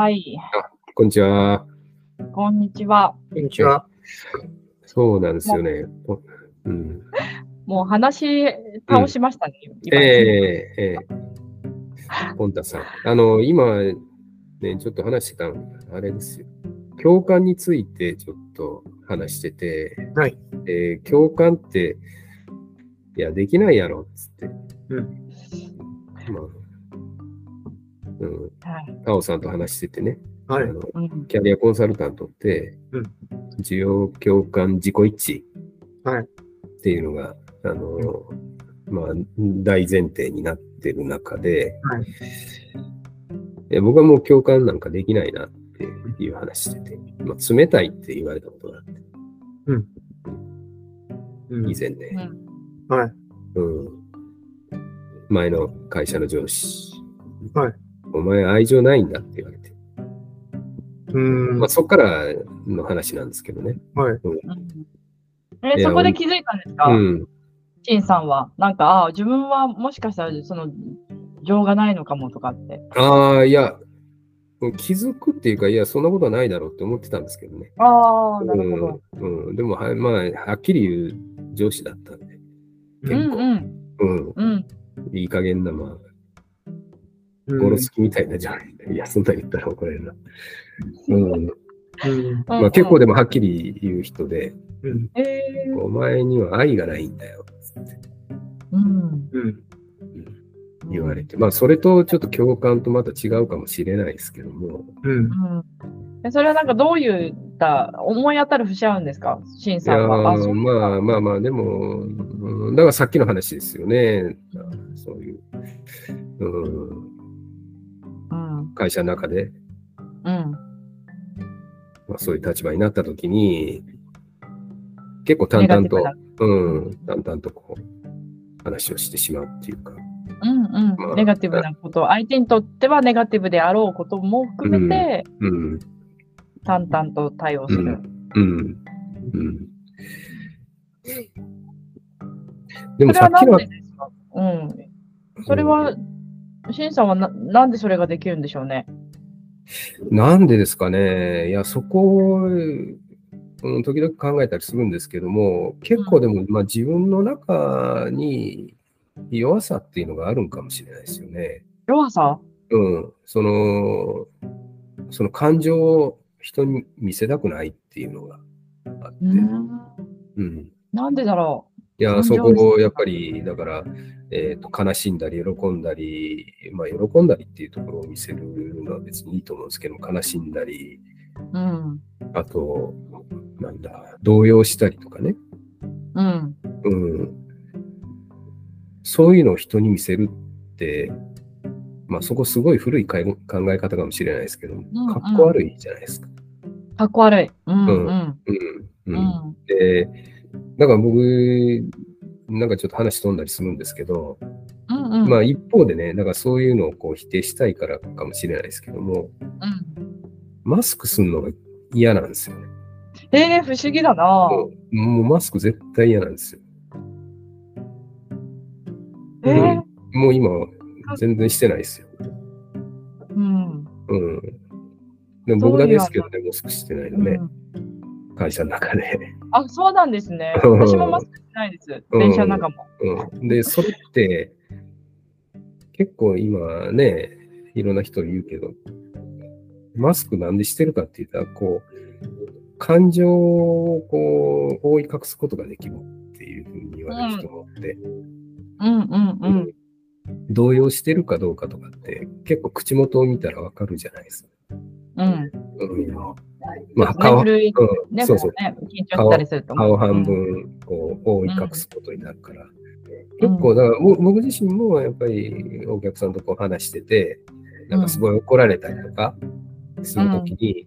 はい。こんにちは。こんにちは。こんにちは。そうなんですよね。おうん、もう話倒しましたね。え今えええポンタさん。あの、今、ね、ちょっと話してたの、あれですよ。共感についてちょっと話してて、はい。えー共感って、いや、できないやろ、つって。うん。まあ、うん、はい。タオさんと話しててね、はい。あのうん。キャリアコンサルタントって、うん。需要共感自己一致はい。っていうのが、あの、まあ、大前提になってる中で、はい。僕はもう共感なんかできないなっていう話してて、まあ、冷たいって言われたことがあって、うん。以前ね、はい。うん、前の会社の上司、はい。お前愛情ないんだって言われて、うん。まあ、そこからの話なんですけどね。はい。うんえそこで気づいたんですか、うん、シンさんは。なんか、ああ、自分はもしかしたら、その、情がないのかもとかって。ああ、いや、気づくっていうか、いや、そんなことはないだろうって思ってたんですけどね。ああ、なるほど。うん、うん、でも、はい、まあ、はっきり言う上司だったんで、うん結構、うん。うん、うん。いい加減な、まあ、うんゴロつきみたいなじゃない。いや、そんな言ったら怒られるな。うん、うん。まあ、結構でもはっきり言う人で、お前には愛がないんだよ、ってうん。うん。言われて、まあ、それとちょっと共感とまた違うかもしれないですけども、うん。うんえそれはなんかどういった思い当たる節合うんですか？シンいやさんは。まあまあまあ、でも、うんだからさっきの話ですよね。そういう、うん、うん。会社の中で、うん。まあ、そういう立場になったときに、結構淡々とうん、淡々とこう、話をしてしまうっていうか、うんうん。まあネガティブなこと、相手にとってはネガティブであろうことも含めて、うん、淡々と対応する。うん、うん。でもそれはなんさっきのうん。それは、シンさんはななんでそれができるんでしょうね？なんでですかね？いや、そこを、うん、時々考えたりするんですけども、結構でも、まあ、自分の中に弱さっていうのがあるんかもしれないですよね。弱さ？うん。その、その感情を人に見せたくないっていうのがあって。うん。うん。なんでだろいや、そこをやっぱり、だから、えっ、と、悲しんだり、喜んだり、まあ、喜んだりっていうところを見せるのは別にいいと思うんですけども、悲しんだり、う。うん。あと、なんだ、動揺したりとかね。うん。うん。そういうのを人に見せるって、まあそこすごい古い考え方かもしれないですけど、んかっこ悪いじゃないですか。かっこ悪い。うんうん。うん。ううん。ん。で、だから僕、なんかちょっと話飛んだりするんですけど、うんうん。まあ一方でね、だからそういうのをこう否定したいからかもしれないですけども、うん。マスクするのが嫌なんですよね。えー、不思議だなもうもうマスク絶対嫌なんですよ。えー、もう今、全然してないですよ。うん。うん。でも僕だけですけどね、マスクしてないのね、うん会社の中で。あ、そうなんですね。うん私もマスクしてないです。うん電車の中も。うん。で、それって、結構今ね、いろんな人言うけど、マスクなんでしてるかって言ったら、こう、感情をこう、覆い隠すことができるっていうふうに言われる人もいて、うんうんうん。動揺してるかどうかとかって、結構口元を見たらわかるじゃないですか。うん。うん。まあ、顔、眠るうん、ね、そうそう。ね、緊張したりすると。顔半うん。分こう覆い隠すことになるから、結構だからぼ僕自身もやっぱりお客さんとこう話しててなんかすごい怒られたりとかするときに、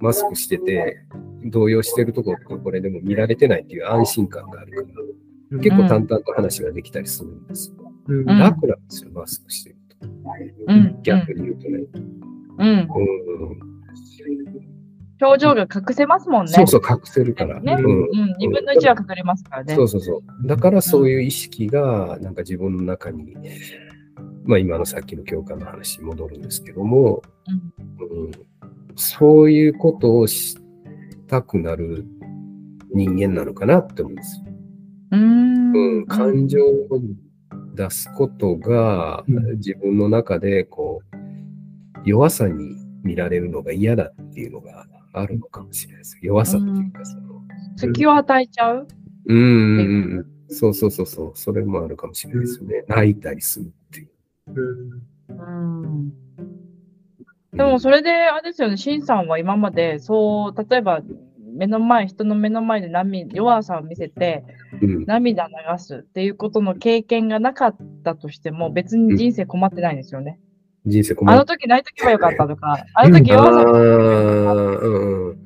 マスクしてて動揺してるところこれでも見られてないっていう安心感があるから結構淡々と話ができたりするんですよ、うん。うん楽なんですよマスクしてると、うん。逆に言うとね、うん。うん表情が隠せますもんね。そうそう隠せるから、ね。うんうん。二分の一は隠れますからね。そうそうそう。だからそういう意識が、なんか自分の中にまあ今のさっきの教科の話に戻るんですけども、うんうん、そういうことをしたくなる人間なのかなって思うんですよ。うーんうん、感情を出すことがうん自分の中でこう弱さに見られるのが嫌だっていうのがあるのかもしれないです。弱さっていうかその、隙を与えちゃう？うんそうそうそうそう、それもあるかもしれないですよね。泣いたりするっていう。うんうんでもそれで、あれですよね、シンさんは今まで、そう、例えば、目の前、人の目の前で涙弱さを見せて、うん、涙流すっていうことの経験がなかったとしても、別に人生困ってないんですよね。人生困あの時泣いとけばよかったとか、あの時あ弱さーうんうん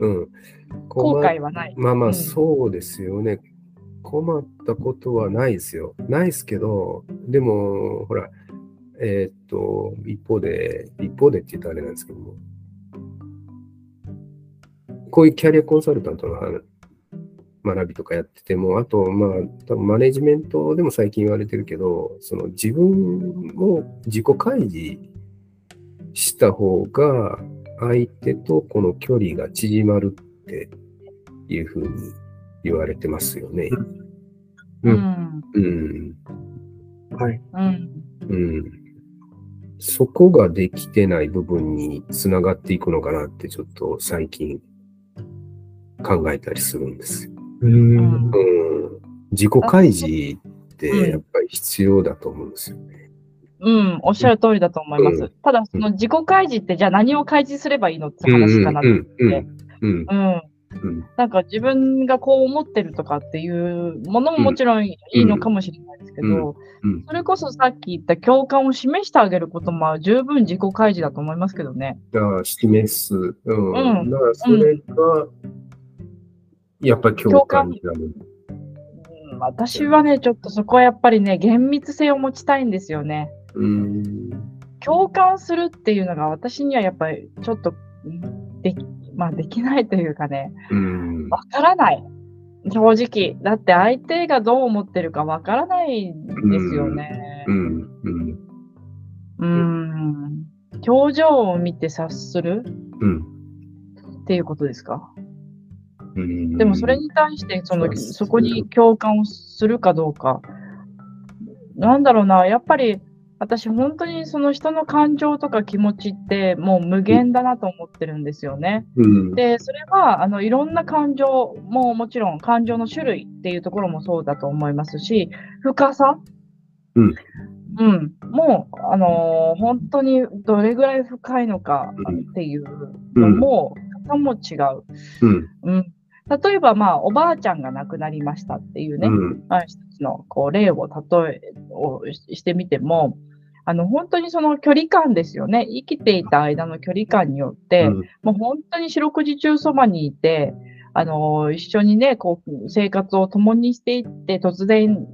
うん。後悔はない。まあまあ、うんそうですよね。困ったことはないですよ。ないですけど、でも、ほら、えーっと、一方で、一方でって言ったらあれなんですけども、こういうキャリアコンサルタントの話学びとかやってても、あと、まあ、多分マネジメントでも最近言われてるけど、その自分を自己開示した方が、相手とこの距離が縮まるっていうふうに言われてますよね。う。うんうん。はい。うん。うん。そこができてない部分につながっていくのかなってちょっと最近考えたりするんですよ。うん。うん。自己開示ってやっぱり必要だと思うんですよね。うん、おっしゃる通りだと思います。うんただ、その自己開示って、じゃあ何を開示すればいいのって話かなって。うん。なんか自分がこう思ってるとかっていうものももちろんいいのかもしれないですけど、それこそさっき言った共感を示してあげることも十分自己開示だと思いますけどね。示す。うん。うんだからそれが、やっぱり共感。うん私はね、ちょっとそこはやっぱりね、厳密性を持ちたいんですよね。うん。共感するっていうのが私にはやっぱりちょっとうんでき,、まあ、できないというかね、うん。わからない。正直。だって相手がどう思ってるかわからないんですよね。うん。うん。うん。表情を見て察するうん。っていうことですか？うんでもそれに対してその、そこに共感をするかどうか。なんだろうな、やっぱり私本当にその人の感情とか気持ちってもう無限だなと思ってるんですよね。うん。で、それはあのいろんな感情ももちろん感情の種類っていうところもそうだと思いますし、深さ？うん。うん。もう、あのー本当にどれぐらい深いのかっていうのも、方も違う。うん。うん。例えば、まあ、おばあちゃんが亡くなりましたっていうね、うん。まあ、一つのこう例を例えをししてみても、あの本当にその距離感ですよね。生きていた間の距離感によって、うんもう本当に四六時中そばにいて、あの一緒にね、こう生活を共にしていって、突然、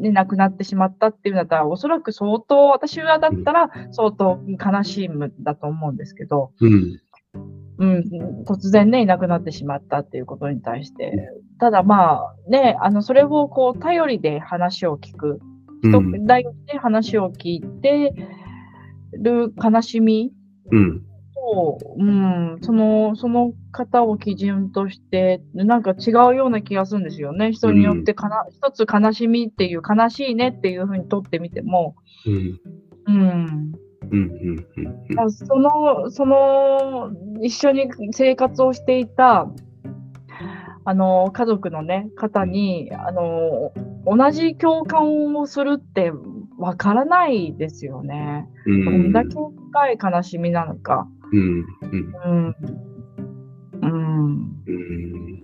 ね、亡くなってしまったっていうんだったら、おそらく相当、私はだったら相当悲しいんだと思うんですけど、うん。うん、突然ね、いなくなってしまったっていうことに対して。ただまあ、ね、あの、それをこう、頼りで話を聞く。人うん。頼りで話を聞いてる悲しみうん。と、うん、その、その方を基準として、なんか違うような気がするんですよね。人によってかな、一つ悲しみっていう、悲しいねっていうふうにとってみても、うん。うん、うん。うん。うん。まあその、その、一緒に生活をしていた、あの、家族のね、方に、あの、同じ共感をするってわからないですよね。うん。どんだけ深い悲しみなのか。うん。うん。うん。うん。うん。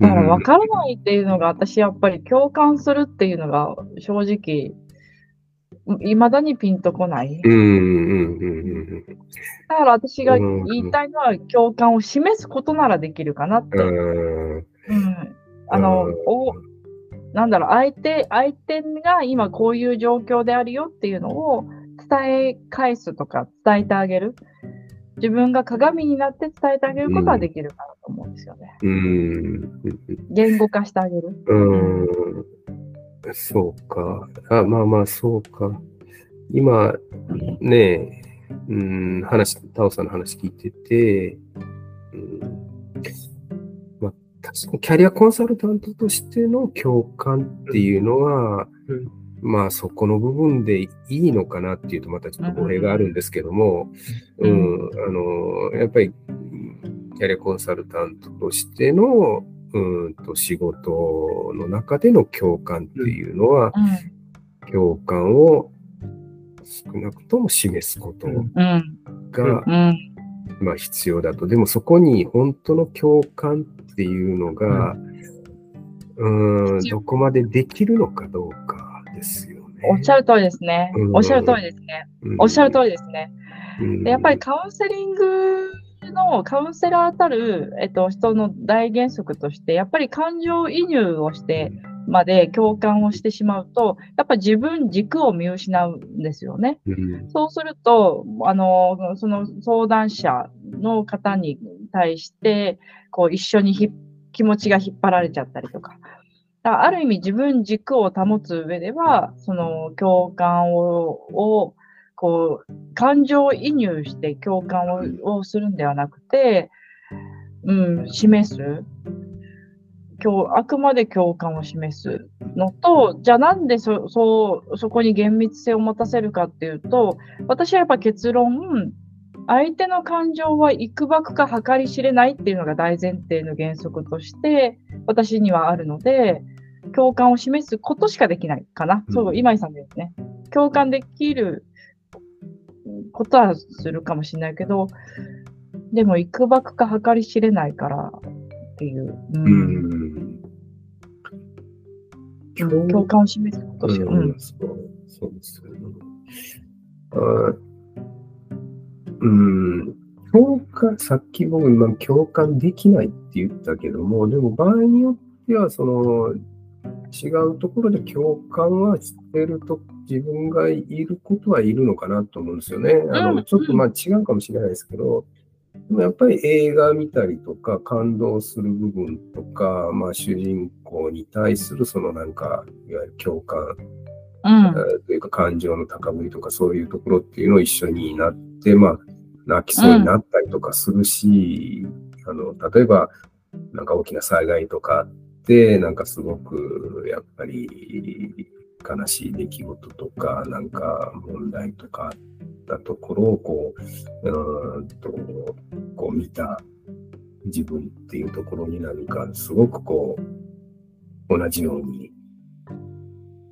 だからわからないっていうのが、私やっぱり共感するっていうのが正直、いまだにピンとこない？だから私が言いたいのは共感を示すことならできるかなって。うん。うん。あのうん、お、なんだろう、相手、相手が今こういう状況であるよっていうのを伝え返すとか伝えてあげる。自分が鏡になって伝えてあげることはできるかなと思うんですよね。うん。言語化してあげる。うん。そうか。あ、まあまあ、そうか。今、ね、うん、話、タオさんの話聞いてて、うん、まあ、確かにキャリアコンサルタントとしての共感っていうのは、うんまあそこの部分でいいのかなっていうとまたちょっと語弊があるんですけども、う、うんんあの、やっぱりキャリアコンサルタントとしての、うんと仕事の中での共感っていうのは、共感を少なくとも示すこと。が、うん。まあ必要だと。でもそこに本当の共感っていうのが、うん、どこまでできるのかどうかですよね。おっしゃる通りですねう。んおっしゃる通りですね。うんおっしゃる通りですね。やっぱりカウンセリングのカウンセラーたる、えっと、人の大原則として、やっぱり感情移入をしてまで共感をしてしまうと、やっぱ自分軸を見失うんですよね。うんそうすると、あの、その相談者の方に対して、こう一緒にひ気持ちが引っ張られちゃったりとか。だある意味自分軸を保つ上では、その共感を、をこう、感情移入して共感ををするんではなくて、うん、示す。今日、あくまで共感を示すのと、じゃあなんでそ、そう、そこに厳密性を持たせるかっていうと、私はやっぱ結論、相手の感情はいくばくか計り知れないっていうのが大前提の原則として、私にはあるので、共感を示すことしかできないかな。うんそう、今井さんですね。共感できることはするかもしれないけど、でもいくばくか計り知れないからっていう。うんうん共感を示すことしか。ううんん、そう、そうですよね。あうん、共感、さっき僕今共感できないって言ったけども、でも場合によっては、その、違うところで共感はしてると、自分がいることはいるのかなと思うんですよね。あうん。の、ちょっとまあ違うかもしれないですけど、でもやっぱり映画見たりとか、感動する部分とか、まあ主人公に対するそのなんか、いわゆる共感うん。えーというか感情の高ぶりとかそういうところっていうのを一緒になって、まあ、泣きそうになったりとかするし、あの、例えば、なんか大きな災害とかあって、なんかすごく、やっぱり、悲しい出来事とか、なんか問題とかあったところを、こう、うーんと、こう見た自分っていうところになんか、すごくこう、同じように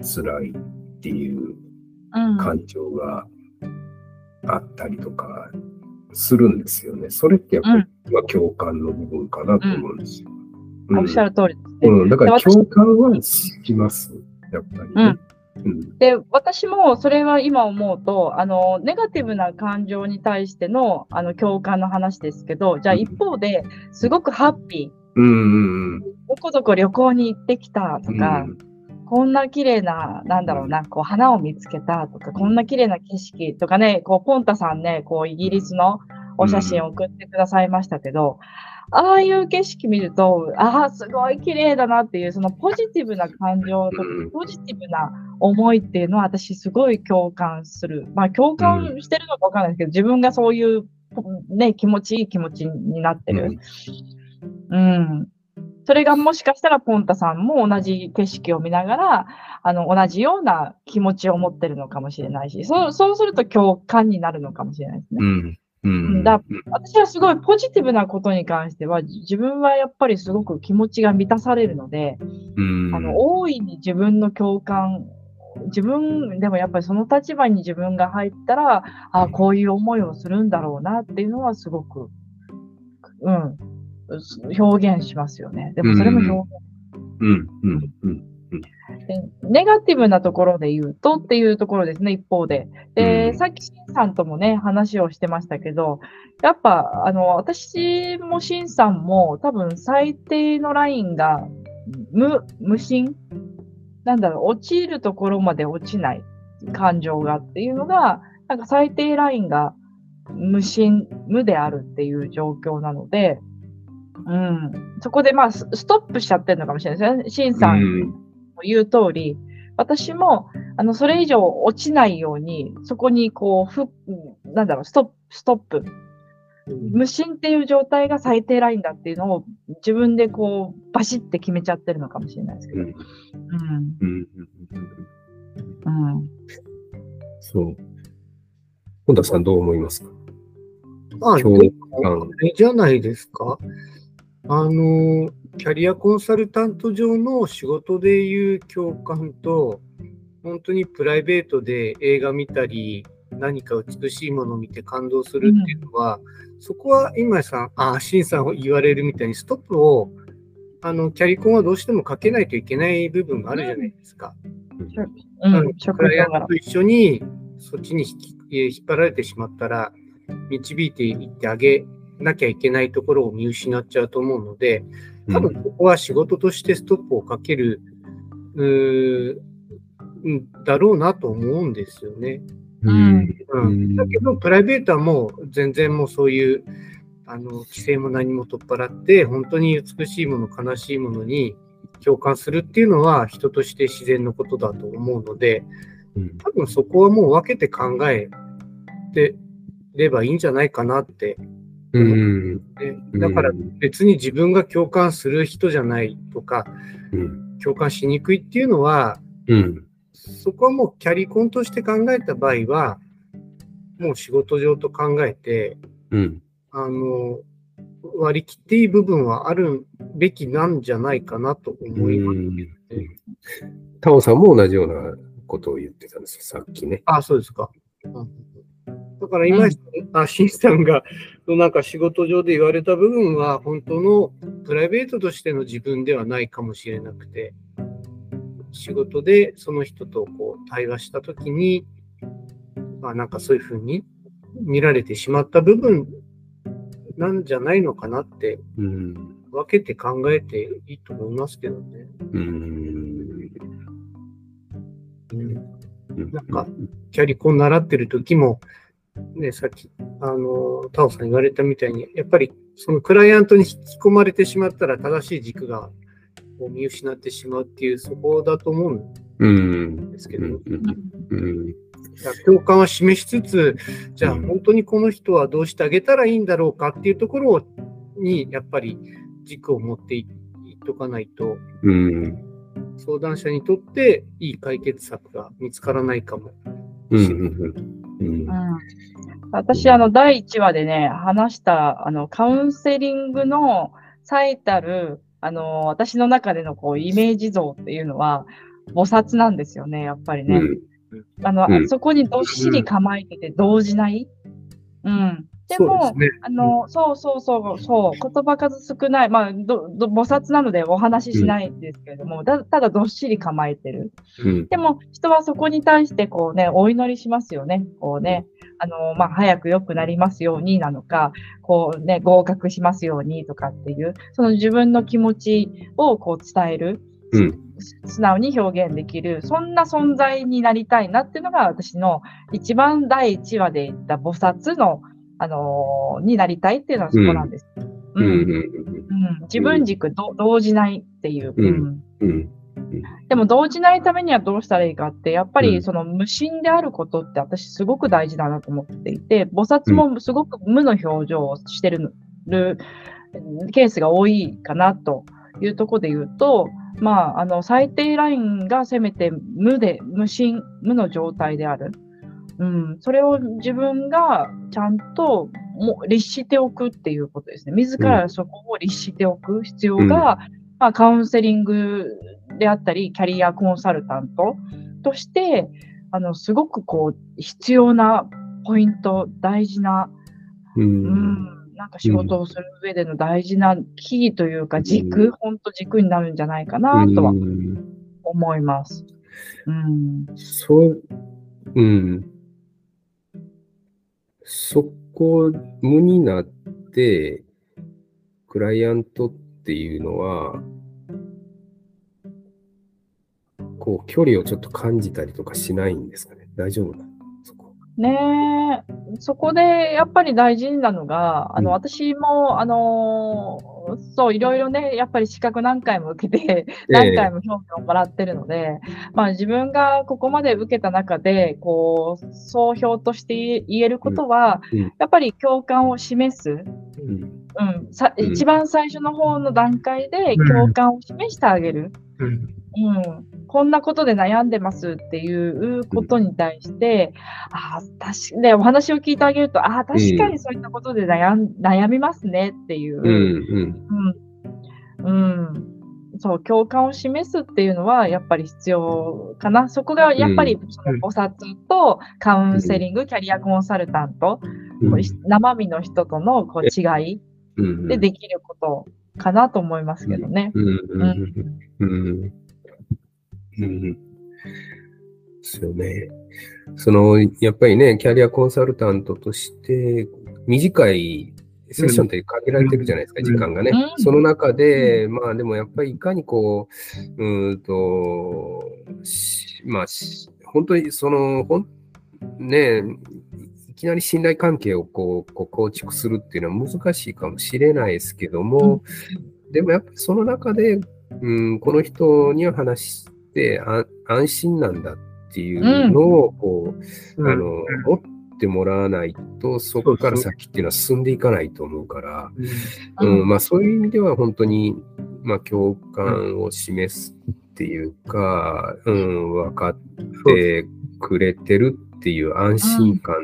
辛いっていううん感情があったりとかするんですよね。それってやっぱり、まあ共感の部分かなと思うんですよ。うんおっしゃる通りですね。うん、だから私共感はします。やっぱりね。うん。で、私もそれは今思うと、あの、ネガティブな感情に対しての、あの、共感の話ですけど、じゃあ一方で、すごくハッピうんうんー、どこどこ旅行に行ってきたとうん。か、こんな綺麗な、なんだろうな、こう、花を見つけたとか、こんな綺麗な景色とかね、こう、ポンタさんね、こう、イギリスのお写真を送ってくださいましたけど、ああいう景色見ると、ああ、すごい綺麗だなっていう、そのポジティブな感情とうんポジティブな思いっていうのは私すごい共感する。まあ共感してるのかわかんないですけど、自分がそういうね、気持ちいい気持ちになってる。うん。それがもしかしたらポンタさんも同じ景色を見ながら、あの、同じような気持ちを持ってるのかもしれないし、そう、そうすると共感になるのかもしれないですね。うん。うん。だ私はすごいポジティブなことに関しては、自分はやっぱりすごく気持ちが満たされるので、うん。あの、大いに自分の共感、自分でもやっぱりその立場に自分が入ったら、あこういう思いをするんだろうなっていうのはすごく、うん、表現しますよね。でもそれも表現うん。うん。うん。でネガティブなところで言うとっていうところですね、一方で。で、うんさっきシンさんともね、話をしてましたけど、やっぱ、あの、私もシンさんも多分最低のラインが無、無心？なんだろう、落ちるところまで落ちない感情がっていうのが、なんか最低ラインが無心、無であるっていう状況なので、うん。そこでまあ、スストップしちゃってるのかもしれないですね。シンさんうん。言う通り、私も、あの、それ以上落ちないように、そこにこう、ふ、なんだろう、ストップ、ストップ。無心っていう状態が最低ラインだっていうのを自分でこう、バシッて決めちゃってるのかもしれないですけど。うん。うん。うん。うん。そう。本田さんどう思いますか？まあ、共感。じゃないですか。あの、キャリアコンサルタント上の仕事でいう共感と、本当にプライベートで映画見たり、何か美しいものを見て感動するっていうのは、そこは今井さん、あ、シンさんを言われるみたいに、ストップを、あの、キャリコンはどうしてもかけないといけない部分があるじゃないですか。うん。職クライアント。と一緒にそっちに引きえー引っ張られてしまったら、導いていってあげなきゃいけないところを見失っちゃうと思うので、多分ここは仕事としてストップをかける、うーんだろうなと思うんですよね。うん。ううんん、だけど、プライベートはもう全然もうそういうあの規制も何も取っ払って、本当に美しいもの、悲しいものに共感するっていうのは人として自然のことだと思うので、うん多分そこはもう分けて考えてればいいんじゃないかなって。うん。ねだから別に自分が共感する人じゃないとか、うん。共感しにくいっていうのは、うん。そこはもうキャリコンとして考えた場合は、もう仕事上と考えて、うん。あの、割り切っていい部分はあるべきなんじゃないかなと思いますね。タオさんも同じようなことを言ってたんですよ、さっきね。あ、そうですか。うんだから今、あ、シンさんが、なんか仕事上で言われた部分は、本当のプライベートとしての自分ではないかもしれなくて、仕事でその人とこう対話したときに、まあ、なんかそういうふうに見られてしまった部分なんじゃないのかなってうん。分けて考えていいと思いますけどね。うん。うんなんか、キャリコン習ってる時も、ね、さっき、あの、タオさん言われたみたいに、やっぱりそのクライアントに引き込まれてしまったら正しい軸が見失ってしまうっていう、そこだと思うんうん。ですけど、うん。うん。だから共感は示しつつ、じゃあうん本当にこの人はどうしてあげたらいいんだろうかっていうところに、やっぱり軸を持っていいっとかないと、うん。相談者にとっていい解決策が見つからないかも。うん。うん。うん私、あの、第1話でね、話した、あの、カウンセリングの最たる、あの、私の中でのこう、イメージ像っていうのは、菩薩なんですよね、やっぱりね。あの、うんそこにどっしり構えてて動じない？うん。でも、ね。あの、そうそうそう、そう、言葉数少ない、まあ、ど、ど、菩薩なのでお話ししないんですけれども、だただどっしり構えてる。うん。でも、人はそこに対して、こうね、お祈りしますよね。こうね、あの、まあ、早く良くなりますようになのか、こうね、合格しますようにとかっていう、その自分の気持ちをこう伝える。うん。素直に表現できる、そんな存在になりたいなっていうのが私の一番第一話で言った菩薩の、あのーになりたいっていうのはそこなんです。うん。うんうん。うん自分軸ど動じないっていう。うんうんうん。でも動じないためにはどうしたらいいかって、やっぱうんりその無心であることって私すごく大事だなと思っていて、菩薩もすごく無の表情をしてるるケースが多いかなというところで言うと、まあ、あの最低ラインがせめて無で、無心、無の状態である。うん、それを自分がちゃんとも律しておくっていうことですね。自らそこを律しておく必要が、まあ、カウンセリングであったり、キャリアコンサルタントとして、あの、すごくこう、必要なポイント、大事な、う。うんん、なんか仕事をする上での大事なキーというか軸、うん本当軸になるんじゃないかなとはうん思います。うん。そう、うん。そこ、無になって、クライアントっていうのは、こう、距離をちょっと感じたりとかしないんですかね。大丈夫な。ねえ、そこでやっぱり大事なのが、あの、うん。私も、あのーそう、いろいろね、やっぱり資格何回も受けて、何回も評価をもらってるので、まあ自分がここまで受けた中で、こう、総評として言えることは、うん。やっぱり共感を示す。うん。うん、さうん。一番最初の方の段階でうん。共感を示してあげる。うん。うん、こんなことで悩んでますっていうことに対して、ああ、確かで、お話を聞いてあげると、ああ、確かにそういったことで悩ん悩みますねっていう、うんうん。うん、うん、そう、共感を示すっていうのは、やっぱり必要かな。そこが、やっぱり、その、菩薩とカウンセリング、キャリアコンサルタント、生身の人とのこう違いうんでできることかなと思いますけどね。うんうんですよね。その、やっぱりね、キャリアコンサルタントとして、短いセッションって限られてるじゃないですか、うん。時間がね。うん。その中で、まあでもやっぱりいかにこう、うーんと、しまあ、し本当にその、ほんねいきなり信頼関係をこうこう構築するっていうのは難しいかもしれないですけども、でもやっぱりその中で、うん、この人には話してあ安心なんだっていうのをこう、あの持ってもらわないと、そこから先っていうのは進んでいかないと思うから、うん。うんまあ、そういう意味では本当に、まあ、共感を示すっていうか、うん、分かってくれてるっていう安心感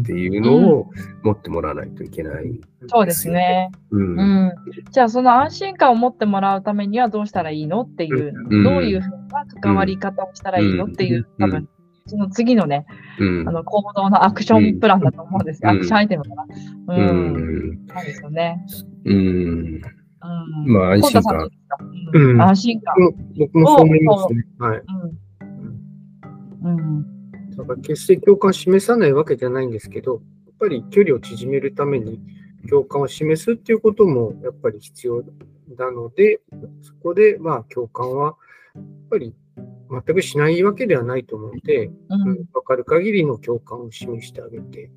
っていうのを持ってもらわないといけない。そうですね。うんうん。じゃあ、その安心感を持ってもらうためにはどうしたらいいのっていう、うんどういうふうな関わり方をしたらいいのっていう、うん多分、その次のね、うんあの、行動のアクションプランだと思うんですアクションアイテムかな。う。うんんそうですよね。うんうん。まあ安心感うん安心感。僕もそう思いますね。はい。うん。うん。だから決して共感を示さないわけじゃないんですけど、やっぱり距離を縮めるために共感を示すっていうこともやっぱり必要なので、そこでまあ共感はやっぱり全くしないわけではないと思うので、ううんん。分かる限りの共感を示してあげて、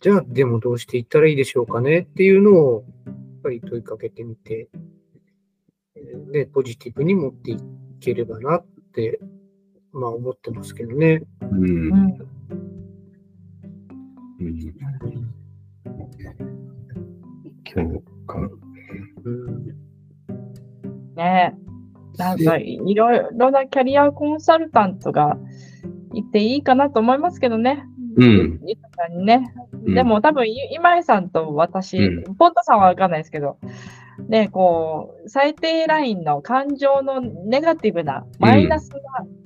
じゃあでもどうしていったらいいでしょうかねっていうのをやっぱり問いかけてみて、えーで、ポジティブに持っていければなって、まあ思ってますけどね。うん。うん。うん。共感。うん。ね。なんか、いろいろなキャリアコンサルタントがいていいかなと思いますけどね。うん。豊かにね。うん。でも多分、い今井さんと私、うポンタさんはわかんないですけど、ね、こう、最低ラインの感情のネガティブな、マイナスなうん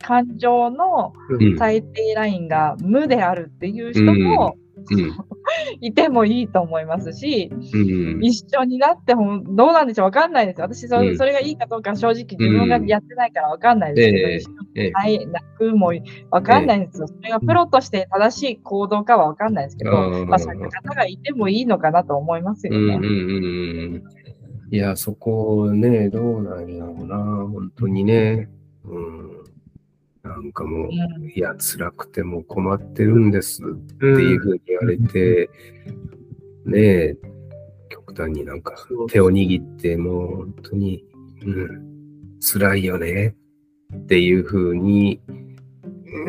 感情のうん。最低ラインが無であるっていう人もうん。いてもいいと思いますし、うん。一緒になってほんどうなんでしょうわかんないです。私そ、うん。それがいいかどうか正直自分がやってないからわかんないですけど、はい、泣くもわかんないんですよ。それがプロとして正しい行動かはわかんないですけど、まあ、そういった方がいてもいいのかなと思いますよね。いや、そこね、どうなんやろうな、本当にね。うん、なんかもう、うん。いや、辛くても困ってるんですっていうふうに言われて、ねえ、極端になんか手を握って、もう本当に、うん、辛いよねっていうふうに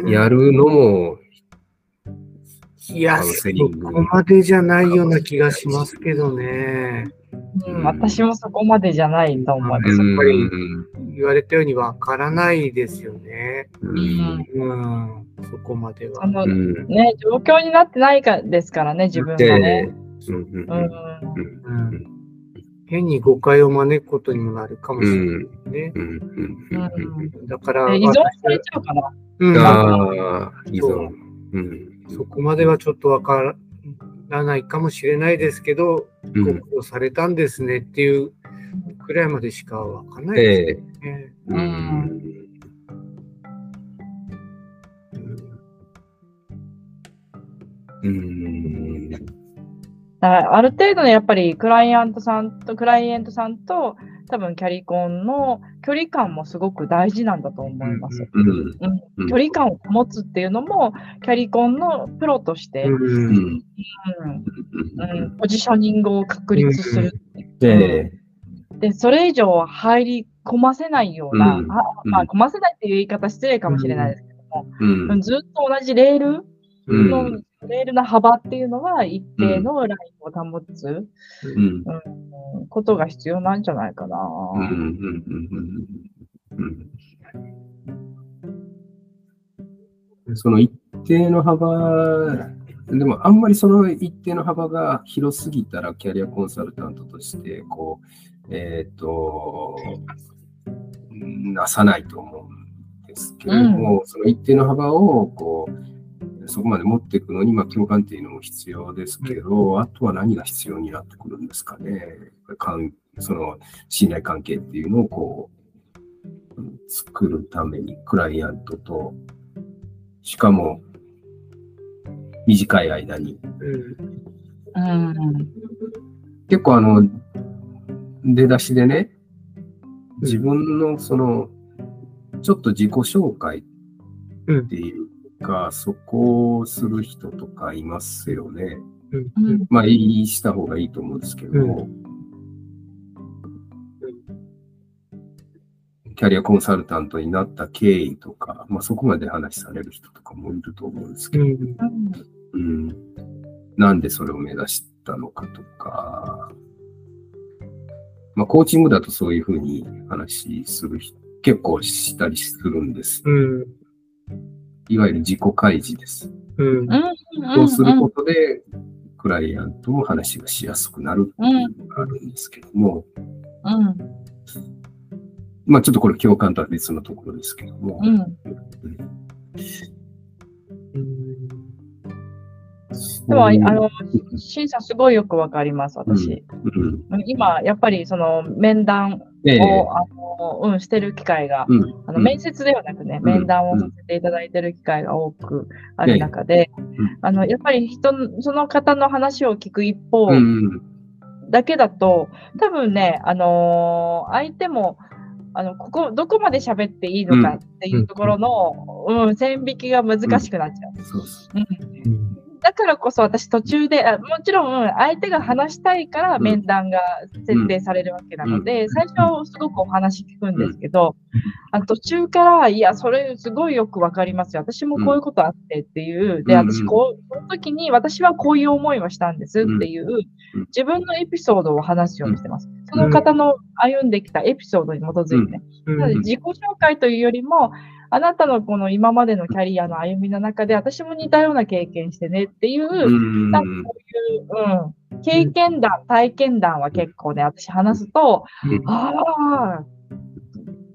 やるのも、いや、そこまでじゃないような気がしますけどね。うん私もそこまでじゃないと思います。うんやっぱり言われたようにわからないですよね。うんうん、そこまではそ。のうんね、状況になってないかですからね、自分がね。うんうんうんうん変に誤解を招くことにもなるかもしれないね。うんうんうんだから、で依存されちゃうかな。うんああ、依存。うんそこまではちょっとわからないかもしれないですけど、うん。ご苦労されたんですねっていうくらいまでしかわかんないですええ。ね。うん。うん。だからある程度のやっぱりクライアントさんと、クライエントさんと、多分キャリコンの距離感もすごく大事なんだと思います。うん。距離感を保つっていうのも、キャリコンのプロとして、ううん。ポジショニングを確立する。で、で、それ以上入り込ませないような、うん。あまあ、込ませないっていう言い方失礼かもしれないですけども、うん。ずっと同じレールうん。の、レールの幅っていうのは一定のラインを保つ、うん。うんことが必要なんじゃないかな。うん。うん。うん。うん。その一定の幅、でもあんまりその一定の幅が広すぎたら、キャリアコンサルタントとして、こう、えっ、と、なさないと思うんですけれども、その一定の幅を、こう、そこまで持っていくのに、まあ、共感っていうのも必要ですけど、あとは何が必要になってくるんですかね。かんその信頼関係っていうのをこう、うん作るために、クライアントと、しかも、短い間に。うんうん。結構あの、出だしでね、自分のその、ちょっと自己紹介っていうか、そこをする人とかいますよね。うん。うんまあ、言いした方がいいと思うんですけど、キャリアコンサルタントになった経緯とか、まあ、そこまで話される人とかもいると思うんですけど、うん。うん。うん、なんでそれを目指したのかとか、まあ、コーチングだとそういうふうに話する人、結構したりするんです。うんいわゆる自己開示です。うん。そうすることで、クライアントも話がしやすくなるっていうのがあるんですけども、うん。まあちょっとこれ共感とは別のところですけども、うんでも、あの、審査すごいよくわかります、私。うん、今、やっぱりその面談ええ。を、あの、うん、してる機会が、うん。あの面接ではなくね、面談をさせていただいてる機会が多くある中でうん、あの、やっぱり人の、その方の話を聞く一方うんだけだと、多分ね、あのー相手も、あの、ここ、どこまで喋っていいのかっていうところの、うん、線引きが難しくなっちゃう。そうそうんだからこそ私途中で、あもちろん相手が話したいからうん。面談が設定されるわけなので、最初はすごくお話聞くんですけど、あの途中から、いや、それすごいよくわかりますよ。私もこういうことあってっていう、で、うん。私こう、その時に私はこういう思いをしたんですっていううん、自分のエピソードを話すようにしてます。その方の歩んできたエピソードに基づいてね。なので自己紹介というよりも、あなたのこの今までのキャリアの歩みの中で、私も似たような経験してねっていう、なんかこういう、うん、経験談、体験談は結構ね、私話すと、うん。ああ、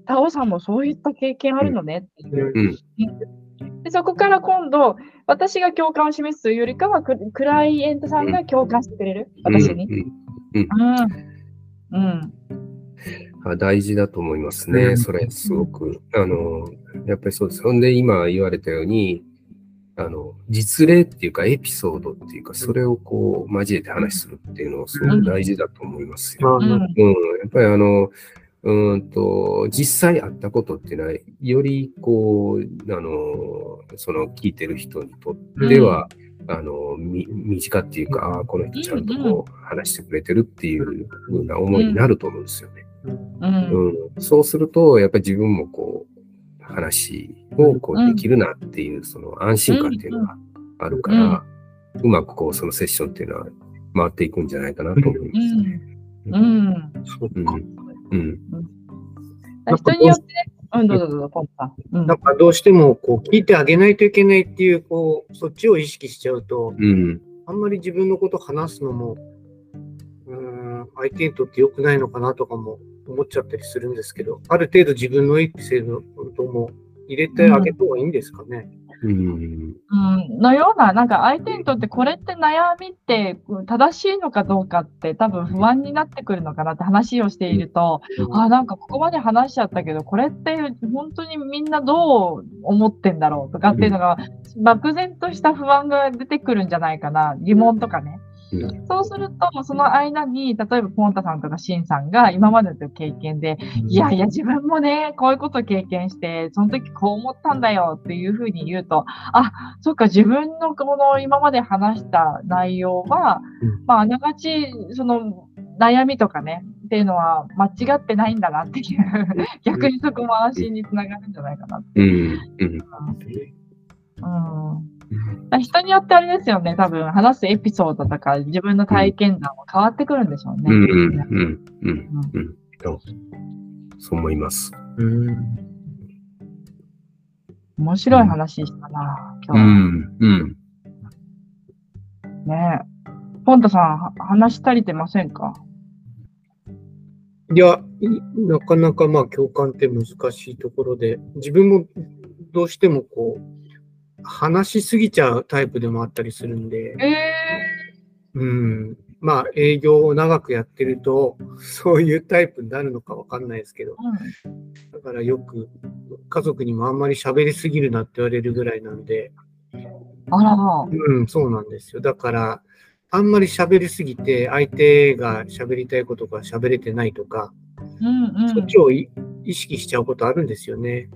タオさんもそういった経験あるのねっていう。うん。でそこから今度、私が共感を示すというよりかは、ククライエントさんが共感してくれる、私に？うん。うん。うん。あ大事だと思いますね。うんそれ、すごく。あの、やっぱりそうです。ほんで、今言われたように、あの、実例っていうか、エピソードっていうか、それをこう、交えて話するっていうのをすごく大事だと思いますよ。うん。まあうん、やっぱりあの、うーんと、実際あったことっていうのは、よりこう、あの、その聞いてる人にとっては、あの、み身近っていうか、あーこの人ちゃんとこう話してくれてるっていうふうな思いになると思うんですよね。うん。うん、そうすると、やっぱり自分もこう、話をこうできるなっていう、その安心感っていうのがあるから、うまくこう、そのセッションっていうのは回っていくんじゃないかなと思いますね。うん。そうかうん。うん。人によってね、うん、どうぞどうぞ、ポンなんかどうしてもこう聞いてあげないといけないっていう、こう、そっちを意識しちゃうと、うん。あんまり自分のこと話すのも、うーん、相手にとって良くないのかなとかも思っちゃったりするんですけど、ある程度自分のエピソードも入れてあげた方がいいんですかね。うん。うん、のような、なんか相手にとってこれって悩みってうん正しいのかどうかって多分不安になってくるのかなって話をしていると、あ、なんかここまで話しちゃったけど、これって本当にみんなどう思ってんだろうとかっていうのが、漠然とした不安が出てくるんじゃないかな、疑問とかね。ううんそうすると、その間に、例えばポンタさんとかシンさんが今までの経験で、いやいや、自分もね、こういうこと経験して、その時こう思ったんだよっていうふうに言うと、あ、そっか、自分のこの今まで話した内容は、うんまあ、あながち、その、悩みとかね、っていうのは間違ってないんだなっていう、逆にそこも安心につながるんじゃないかなって。うん。うん。うん人によってあれですよね、多分話すエピソードとか自分の体験談も変わってくるんでしょうね。うん。うん。うん。うん。うん。そう思います。うん面白い話したな、う今日。ん。うん。ねポンタさん、は話足りてませんか？いや、いなかなかまあ共感って難しいところで、自分もどうしてもこう、話しすぎちゃうタイプでもあったりするんで、えうん、まあ営業を長くやってると、そういうタイプになるのかわかんないですけど、ー、だからよく家族にもあんまり喋りすぎるなって言われるぐらいなんで、あら、うん、そうなんですよ。だから、あんまり喋りすぎて、相手が喋りたいことが喋れてないとか、うんうん。そっちをい意識しちゃうことあるんですよね。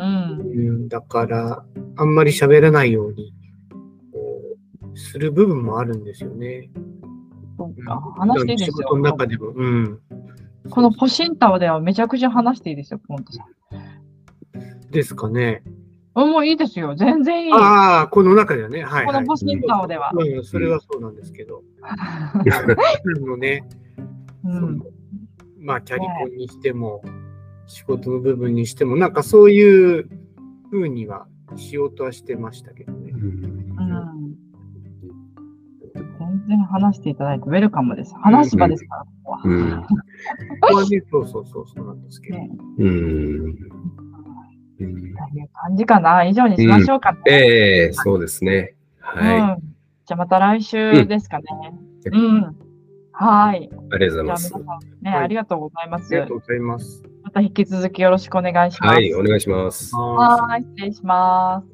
うん。うん、だから、あんまり喋らないように、する部分もあるんですよね。そうか。話していいです仕事のよ。中でも、うん。このポシンタオではめちゃくちゃ話していいですよ、ポンタさん。ですかね。うん、もういいですよ。全然いい。ああ、この中ではね。はい、はい。このポシンタオでは。うん、それはそうなんですけど。あのね、うん。まあ、キャリコンにしても、仕事の部分にしても、なんかそういう風にはしようとはしてましたけどね。うん。全然話していただいてウェルカムです。話し場ですから、ここは。うん。ここはね、そうそうそう、そうなんですけど。ねうん。うん。という感じかな。以上にしましょうかね。ええそうですね。はうん。じゃあまた来週ですかね。ううん。はい。い。ありがとうございますね、はいありがとうございますあり。がとうございます。また引き続きよろしくお願いします。はい、お願いします。ははい、失礼します。